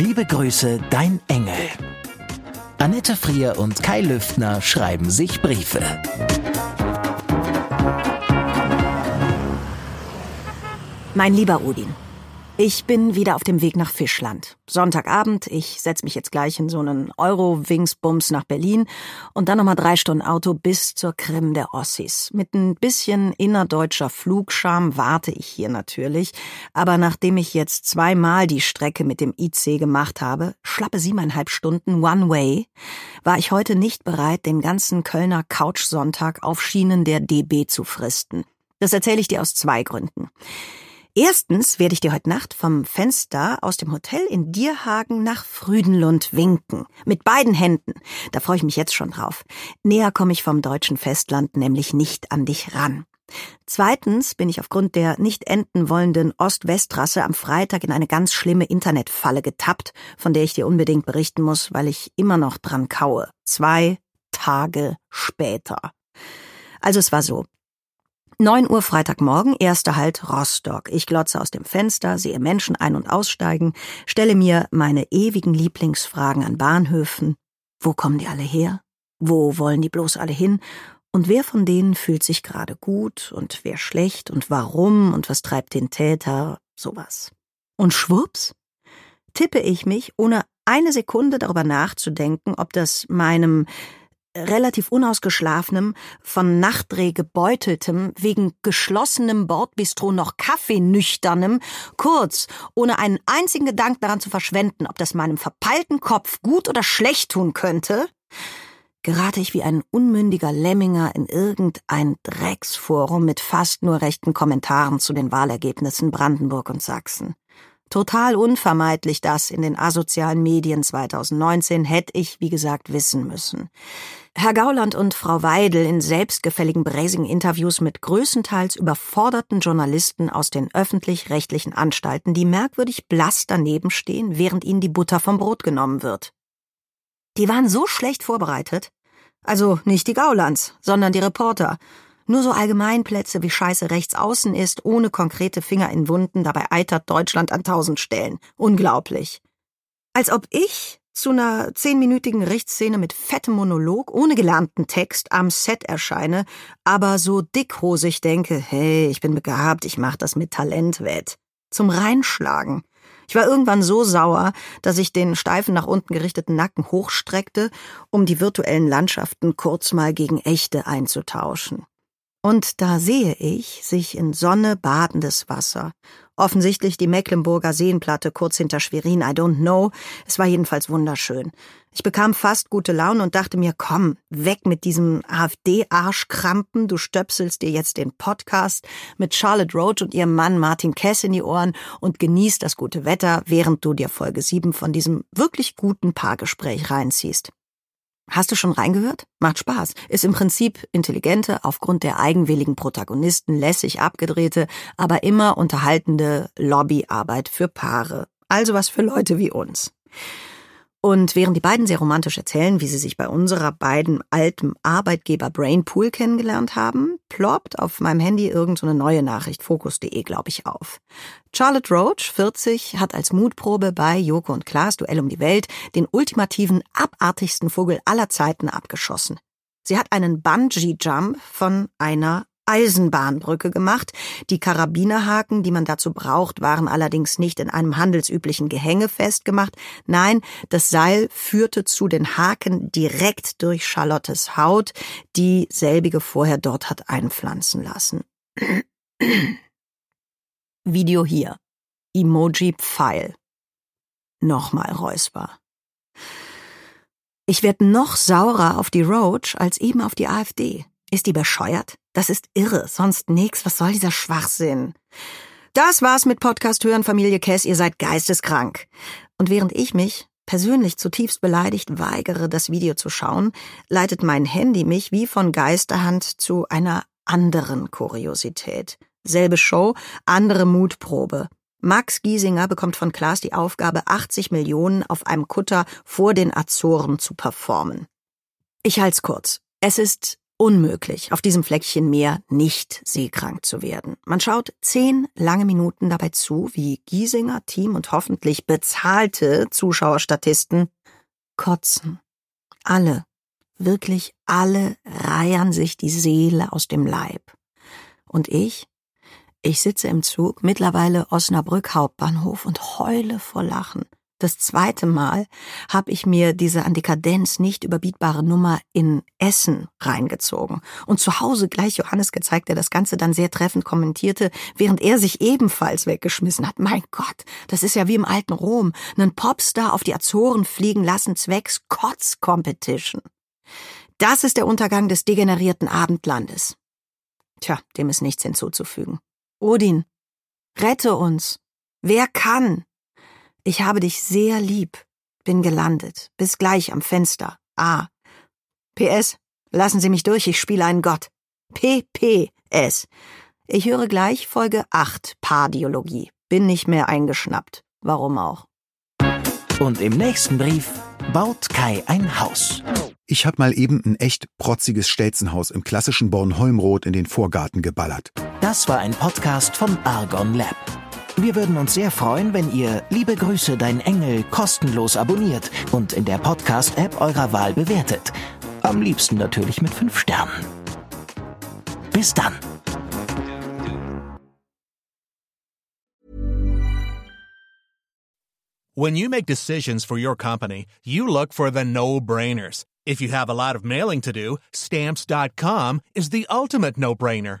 Liebe Grüße, dein Engel. Annette Frier und Kai Lüftner schreiben sich Briefe. Mein lieber Odin, ich bin wieder auf dem Weg nach Fischland. Sonntagabend, ich setz mich jetzt gleich in so einen Euro-Wings-Bums nach Berlin und dann nochmal drei Stunden Auto bis zur Krim der Ossis. Mit ein bisschen innerdeutscher Flugscham warte ich hier natürlich, aber nachdem ich jetzt zweimal die Strecke mit dem IC gemacht habe, schlappe siebeneinhalb Stunden One-Way, war ich heute nicht bereit, den ganzen Kölner Couch-Sonntag auf Schienen der DB zu fristen. Das erzähle ich dir aus zwei Gründen. Erstens werde ich dir heute Nacht vom Fenster aus dem Hotel in Dierhagen nach Früdenlund winken. Mit beiden Händen. Da freue ich mich jetzt schon drauf. Näher komme ich vom deutschen Festland nämlich nicht an dich ran. Zweitens bin ich aufgrund der nicht enden wollenden Ost-West-Trasse am Freitag in eine ganz schlimme Internetfalle getappt, von der ich dir unbedingt berichten muss, weil ich immer noch dran kaue. Zwei Tage später. Also es war so. 9 Uhr Freitagmorgen, erster Halt Rostock. Ich glotze aus dem Fenster, sehe Menschen ein- und aussteigen, stelle mir meine ewigen Lieblingsfragen an Bahnhöfen. Wo kommen die alle her? Wo wollen die bloß alle hin? Und wer von denen fühlt sich gerade gut und wer schlecht und warum und was treibt den Täter? Sowas. Und schwupps, tippe ich mich, ohne eine Sekunde darüber nachzudenken, ob das meinem relativ unausgeschlafenem, von Nachtdreh gebeuteltem, wegen geschlossenem Bordbistro noch kaffeenüchternem, kurz, ohne einen einzigen Gedanken daran zu verschwenden, ob das meinem verpeilten Kopf gut oder schlecht tun könnte, gerate ich wie ein unmündiger Lemminger in irgendein Drecksforum mit fast nur rechten Kommentaren zu den Wahlergebnissen Brandenburg und Sachsen. Total unvermeidlich das in den asozialen Medien 2019 hätte ich, wie gesagt, wissen müssen. Herr Gauland und Frau Weidel in selbstgefälligen bräsigen Interviews mit größtenteils überforderten Journalisten aus den öffentlich-rechtlichen Anstalten, die merkwürdig blass daneben stehen, während ihnen die Butter vom Brot genommen wird. Die waren so schlecht vorbereitet. Also nicht die Gaulands, sondern die Reporter. Nur so Allgemeinplätze wie Scheiße rechts außen ist, ohne konkrete Finger in Wunden, dabei eitert Deutschland an tausend Stellen. Unglaublich. Als ob ich zu einer zehnminütigen Richtszene mit fettem Monolog, ohne gelernten Text, am Set erscheine, aber so dickhosig denke, hey, ich bin begabt, ich mach das mit Talent wett. Zum Reinschlagen. Ich war irgendwann so sauer, dass ich den steifen nach unten gerichteten Nacken hochstreckte, um die virtuellen Landschaften kurz mal gegen echte einzutauschen. Und da sehe ich sich in Sonne badendes Wasser. Offensichtlich die Mecklenburger Seenplatte kurz hinter Schwerin, I don't know. Es war jedenfalls wunderschön. Ich bekam fast gute Laune und dachte mir, komm, weg mit diesem AfD-Arschkrampen, du stöpselst dir jetzt den Podcast mit Charlotte Roach und ihrem Mann Martin Kess in die Ohren und genießt das gute Wetter, während du dir Folge 7 von diesem wirklich guten Paargespräch reinziehst. Hast du schon reingehört? Macht Spaß. Ist im Prinzip intelligente, aufgrund der eigenwilligen Protagonisten lässig abgedrehte, aber immer unterhaltende Lobbyarbeit für Paare. Also was für Leute wie uns. Und während die beiden sehr romantisch erzählen, wie sie sich bei unserer beiden alten Arbeitgeber Brainpool kennengelernt haben, ploppt auf meinem Handy irgendeine so neue Nachricht, Focus.de, glaube ich, auf. Charlotte Roach, 40, hat als Mutprobe bei Joko und Klaas Duell um die Welt den ultimativen, abartigsten Vogel aller Zeiten abgeschossen. Sie hat einen Bungee-Jump von einer Eisenbahnbrücke gemacht. Die Karabinerhaken, die man dazu braucht, waren allerdings nicht in einem handelsüblichen Gehänge festgemacht. Nein, das Seil führte zu den Haken direkt durch Charlottes Haut, die selbige vorher dort hat einpflanzen lassen. Video hier. Emoji Pfeil. Nochmal Räusper. Ich werde noch saurer auf die Roach als eben auf die AfD. Ist die bescheuert? Das ist irre, sonst nix. Was soll dieser Schwachsinn? Das war's mit Podcast hören, Familie Kess, ihr seid geisteskrank. Und während ich mich persönlich zutiefst beleidigt weigere, das Video zu schauen, leitet mein Handy mich wie von Geisterhand zu einer anderen Kuriosität. Selbe Show, andere Mutprobe. Max Giesinger bekommt von Klaas die Aufgabe, 80 Millionen auf einem Kutter vor den Azoren zu performen. Ich halt's kurz. Es ist unmöglich, auf diesem Fleckchen Meer nicht seekrank zu werden. Man schaut zehn lange Minuten dabei zu, wie Giesinger, Team und hoffentlich bezahlte Zuschauerstatisten kotzen. Alle, wirklich alle reiern sich die Seele aus dem Leib. Und ich? Ich sitze im Zug, mittlerweile Osnabrück Hauptbahnhof und heule vor Lachen. Das zweite Mal habe ich mir diese an Dekadenz nicht überbietbare Nummer in Essen reingezogen und zu Hause gleich Johannes gezeigt, der das Ganze dann sehr treffend kommentierte, während er sich ebenfalls weggeschmissen hat. Mein Gott, das ist ja wie im alten Rom, einen Popstar auf die Azoren fliegen lassen zwecks Kotz-Competition. Das ist der Untergang des degenerierten Abendlandes. Tja, dem ist nichts hinzuzufügen. Odin, rette uns. Wer kann? Ich habe dich sehr lieb. Bin gelandet. Bis gleich am Fenster. A. PS. Lassen Sie mich durch, ich spiele einen Gott. PPS. Ich höre gleich Folge 8 Pardiologie. Bin nicht mehr eingeschnappt. Warum auch? Und im nächsten Brief baut Kai ein Haus. Ich hab mal eben ein echt protziges Stelzenhaus im klassischen Bornholmrot in den Vorgarten geballert. Das war ein Podcast vom Argon Lab. Wir würden uns sehr freuen, wenn ihr Liebe Grüße, dein Engel kostenlos abonniert und in der Podcast-App eurer Wahl bewertet. Am liebsten natürlich mit fünf Sternen. Bis dann. When you make decisions for your company, you look for the no-brainers. If you have a lot of mailing to do, stamps.com is the ultimate no-brainer.